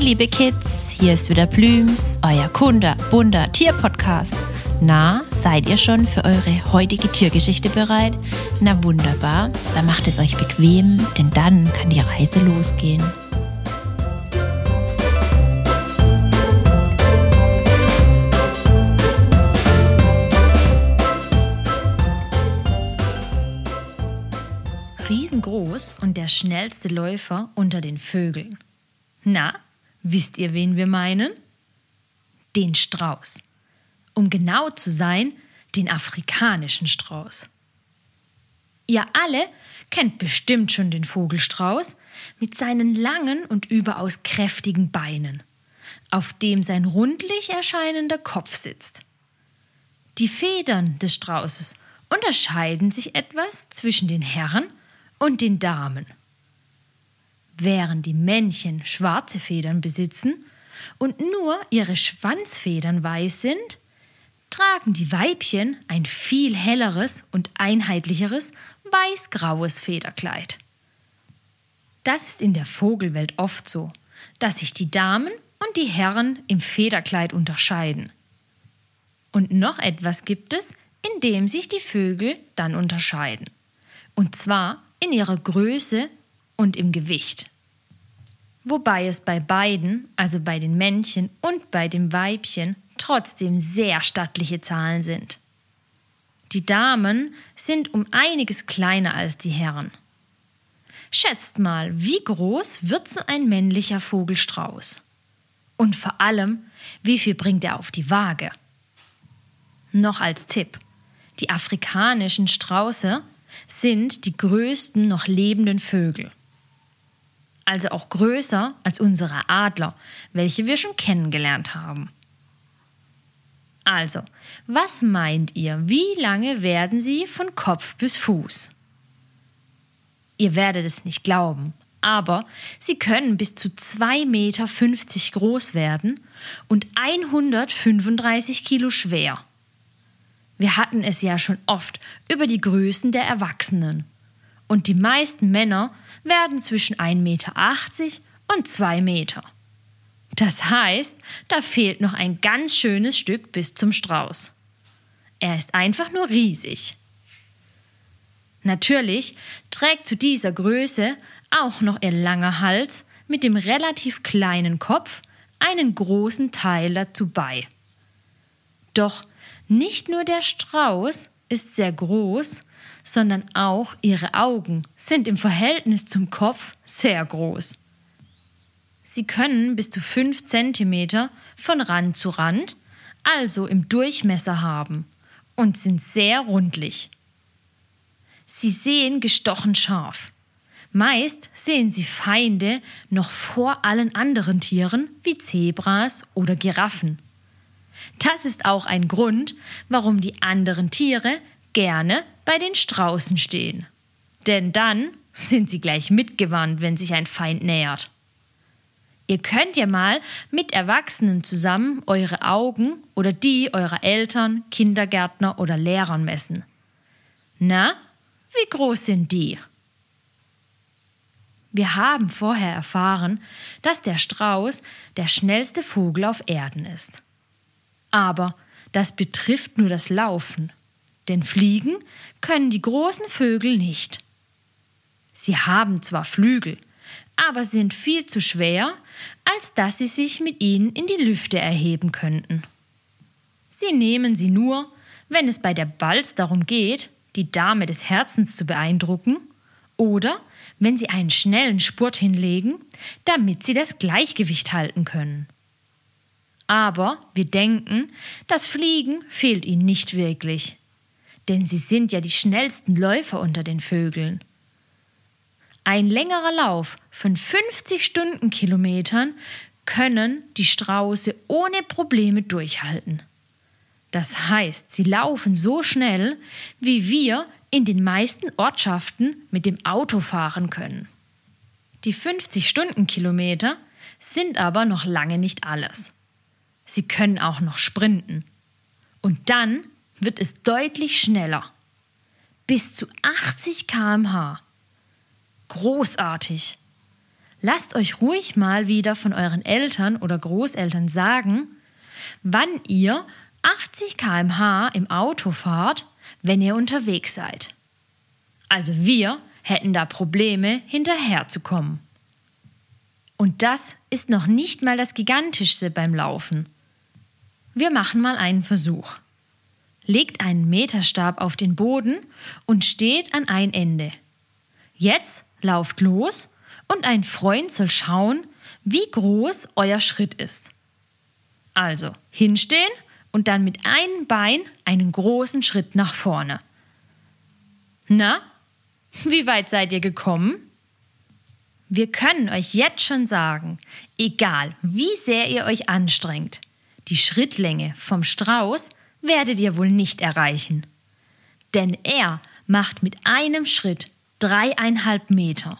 Hey liebe Kids, hier ist wieder Blüms, euer Kunde, bunter Tierpodcast. Na, seid ihr schon für eure heutige Tiergeschichte bereit? Na wunderbar, dann macht es euch bequem, denn dann kann die Reise losgehen. Riesengroß und der schnellste Läufer unter den Vögeln. Na, wisst ihr, wen wir meinen? Den Strauß. Um genau zu sein, den afrikanischen Strauß. Ihr alle kennt bestimmt schon den Vogelstrauß mit seinen langen und überaus kräftigen Beinen, auf dem sein rundlich erscheinender Kopf sitzt. Die Federn des Straußes unterscheiden sich etwas zwischen den Herren und den Damen. Während die Männchen schwarze Federn besitzen und nur ihre Schwanzfedern weiß sind, tragen die Weibchen ein viel helleres und einheitlicheres weiß-graues Federkleid. Das ist in der Vogelwelt oft so, dass sich die Damen und die Herren im Federkleid unterscheiden. Und noch etwas gibt es, in dem sich die Vögel dann unterscheiden. Und zwar in ihrer Größe und im Gewicht. Wobei es bei beiden, also bei den Männchen und bei dem Weibchen, trotzdem sehr stattliche Zahlen sind. Die Damen sind um einiges kleiner als die Herren. Schätzt mal, wie groß wird so ein männlicher Vogelstrauß? Und vor allem, wie viel bringt er auf die Waage? Noch als Tipp. Die afrikanischen Strauße sind die größten noch lebenden Vögel. Also auch größer als unsere Adler, welche wir schon kennengelernt haben. Also, was meint ihr, wie lange werden sie von Kopf bis Fuß? Ihr werdet es nicht glauben, aber sie können bis zu 2,50 Meter groß werden und 135 Kilo schwer. Wir hatten es ja schon oft über die Größen der Erwachsenen. Und die meisten Männer werden zwischen 1,80 Meter und 2 Meter. Das heißt, da fehlt noch ein ganz schönes Stück bis zum Strauß. Er ist einfach nur riesig. Natürlich trägt zu dieser Größe auch noch ihr langer Hals mit dem relativ kleinen Kopf einen großen Teil dazu bei. Doch nicht nur der Strauß ist sehr groß, sondern auch ihre Augen sind im Verhältnis zum Kopf sehr groß. Sie können bis zu 5 cm von Rand zu Rand, also im Durchmesser haben, und sind sehr rundlich. Sie sehen gestochen scharf. Meist sehen sie Feinde noch vor allen anderen Tieren wie Zebras oder Giraffen. Das ist auch ein Grund, warum die anderen Tiere gerne bei den Straußen stehen. Denn dann sind sie gleich mitgewandt, wenn sich ein Feind nähert. Ihr könnt ja mal mit Erwachsenen zusammen eure Augen oder die eurer Eltern, Kindergärtner oder Lehrern messen. Na, wie groß sind die? Wir haben vorher erfahren, dass der Strauß der schnellste Vogel auf Erden ist. Aber das betrifft nur das Laufen, denn fliegen können die großen Vögel nicht. Sie haben zwar Flügel, aber sind viel zu schwer, als dass sie sich mit ihnen in die Lüfte erheben könnten. Sie nehmen sie nur, wenn es bei der Balz darum geht, die Dame des Herzens zu beeindrucken, oder wenn sie einen schnellen Spurt hinlegen, damit sie das Gleichgewicht halten können. Aber wir denken, das Fliegen fehlt ihnen nicht wirklich. Denn sie sind ja die schnellsten Läufer unter den Vögeln. Ein längerer Lauf von 50 Stundenkilometern können die Strauße ohne Probleme durchhalten. Das heißt, sie laufen so schnell, wie wir in den meisten Ortschaften mit dem Auto fahren können. Die 50 Stundenkilometer sind aber noch lange nicht alles. Sie können auch noch sprinten. Und dann wird es deutlich schneller. Bis zu 80 km/h. Großartig. lasst euch ruhig mal wieder von euren Eltern oder Großeltern sagen, wann ihr 80 km/h im Auto fahrt, wenn ihr unterwegs seid. Also wir hätten da Probleme, hinterherzukommen. Und das ist noch nicht mal das Gigantischste beim Laufen. Wir machen mal einen Versuch. Legt einen Meterstab auf den Boden und steht an ein Ende. Jetzt lauft los und ein Freund soll schauen, wie groß euer Schritt ist. Also hinstehen und dann mit einem Bein einen großen Schritt nach vorne. Na, wie weit seid ihr gekommen? Wir können euch jetzt schon sagen, egal wie sehr ihr euch anstrengt, die Schrittlänge vom Strauß werdet ihr wohl nicht erreichen. Denn er macht mit einem Schritt dreieinhalb Meter.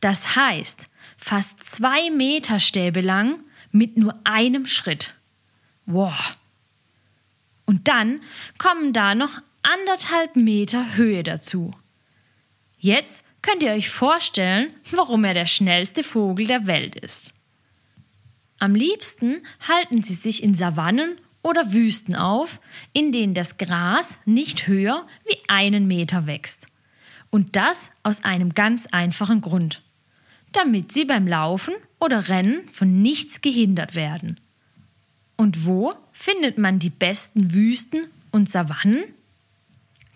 Das heißt, fast zwei Meter Stäbe lang mit nur einem Schritt. Wow. Und dann kommen da noch anderthalb Meter Höhe dazu. Jetzt könnt ihr euch vorstellen, warum er der schnellste Vogel der Welt ist. Am liebsten halten sie sich in Savannen oder Wüsten auf, in denen das Gras nicht höher wie einen Meter wächst. Und das aus einem ganz einfachen Grund. Damit sie beim Laufen oder Rennen von nichts gehindert werden. Und wo findet man die besten Wüsten und Savannen?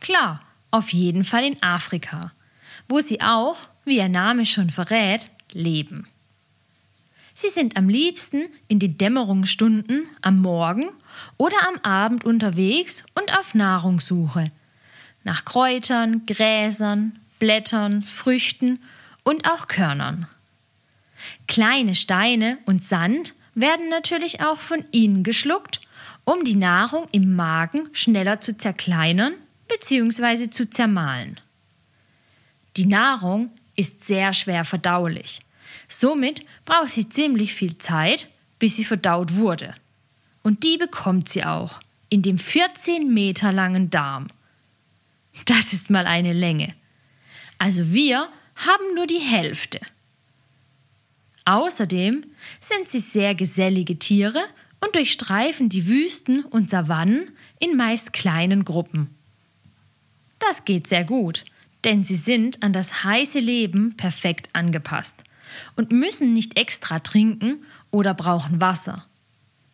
Klar, auf jeden Fall in Afrika, wo sie auch, wie ihr Name schon verrät, leben. Sie sind am liebsten in den Dämmerungsstunden am Morgen oder am Abend unterwegs und auf Nahrungssuche. Nach Kräutern, Gräsern, Blättern, Früchten und auch Körnern. Kleine Steine und Sand werden natürlich auch von ihnen geschluckt, um die Nahrung im Magen schneller zu zerkleinern bzw. zu zermahlen. Die Nahrung ist sehr schwer verdaulich. Somit braucht sie ziemlich viel Zeit, bis sie verdaut wurde. Und die bekommt sie auch in dem 14 Meter langen Darm. Das ist mal eine Länge. Also wir haben nur die Hälfte. Außerdem sind sie sehr gesellige Tiere und durchstreifen die Wüsten und Savannen in meist kleinen Gruppen. Das geht sehr gut, denn sie sind an das heiße Leben perfekt angepasst und müssen nicht extra trinken oder brauchen Wasser.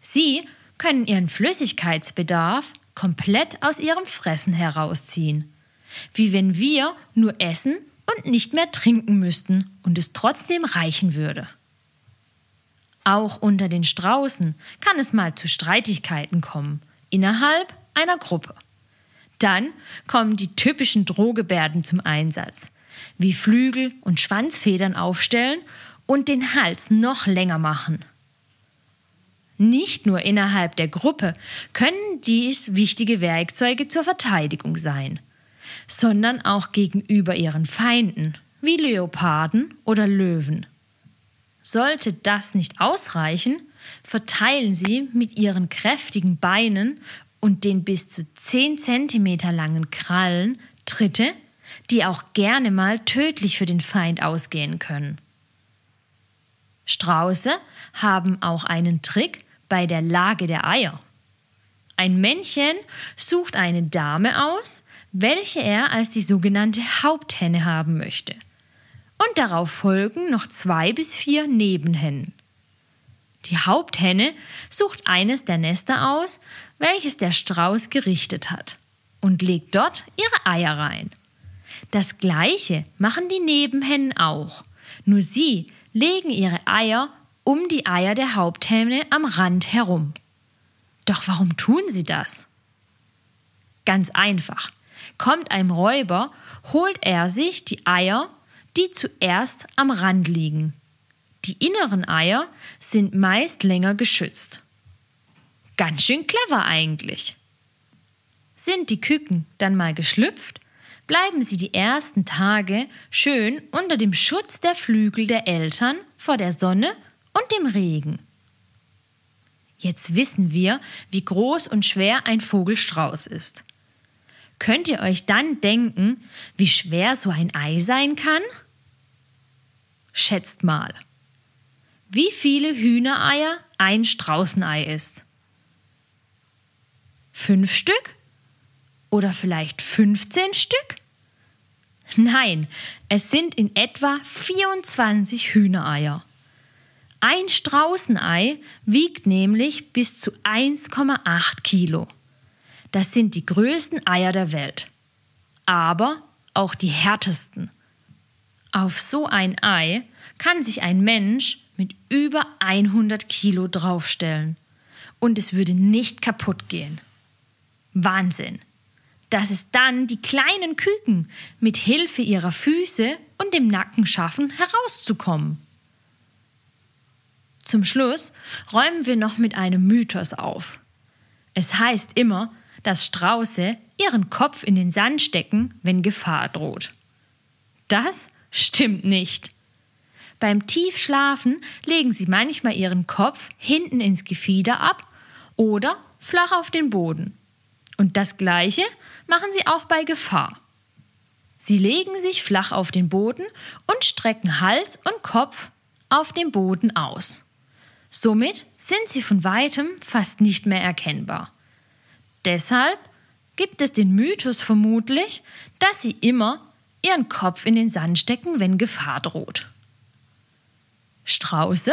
Sie können ihren Flüssigkeitsbedarf komplett aus ihrem Fressen herausziehen, wie wenn wir nur essen und nicht mehr trinken müssten und es trotzdem reichen würde. Auch unter den Straußen kann es mal zu Streitigkeiten kommen, innerhalb einer Gruppe. Dann kommen die typischen Drohgebärden zum Einsatz, wie Flügel und Schwanzfedern aufstellen und den Hals noch länger machen. Nicht nur innerhalb der Gruppe können dies wichtige Werkzeuge zur Verteidigung sein, sondern auch gegenüber ihren Feinden, wie Leoparden oder Löwen. Sollte das nicht ausreichen, verteilen sie mit ihren kräftigen Beinen und den bis zu 10 cm langen Krallen Tritte, die auch gerne mal tödlich für den Feind ausgehen können. Strauße haben auch einen Trick bei der Lage der Eier. Ein Männchen sucht eine Dame aus, welche er als die sogenannte Haupthenne haben möchte und darauf folgen noch zwei bis vier Nebenhennen. Die Haupthenne sucht eines der Nester aus, welches der Strauß gerichtet hat, und legt dort ihre Eier rein. Das gleiche machen die Nebenhennen auch, nur sie legen ihre Eier um die Eier der Haupthenne am Rand herum. Doch warum tun sie das? Ganz einfach. Kommt ein Räuber, holt er sich die Eier die zuerst am Rand liegen. Die inneren Eier sind meist länger geschützt. Ganz schön clever eigentlich. Sind die Küken dann mal geschlüpft, bleiben sie die ersten Tage schön unter dem Schutz der Flügel der Eltern vor der Sonne und dem Regen. Jetzt wissen wir, wie groß und schwer ein Vogelstrauß ist. Könnt ihr euch dann denken, wie schwer so ein Ei sein kann? Schätzt mal, wie viele Hühnereier ein Straußenei ist. Fünf Stück? Oder vielleicht 15 Stück? Nein, es sind in etwa 24 Hühnereier. Ein Straußenei wiegt nämlich bis zu 1,8 Kilo. Das sind die größten Eier der Welt. Aber auch die härtesten. Auf so ein Ei kann sich ein Mensch mit über 100 Kilo draufstellen und es würde nicht kaputt gehen. Wahnsinn! Dass es dann die kleinen Küken mit Hilfe ihrer Füße und dem Nacken schaffen, herauszukommen. Zum Schluss räumen wir noch mit einem Mythos auf. Es heißt immer, dass Strauße ihren Kopf in den Sand stecken, wenn Gefahr droht. Das stimmt nicht. Beim Tiefschlafen legen sie manchmal ihren Kopf hinten ins Gefieder ab oder flach auf den Boden. Und das Gleiche machen sie auch bei Gefahr. Sie legen sich flach auf den Boden und strecken Hals und Kopf auf dem Boden aus. Somit sind sie von weitem fast nicht mehr erkennbar. Deshalb gibt es den Mythos vermutlich, dass sie immer ihren Kopf in den Sand stecken, wenn Gefahr droht. Strauße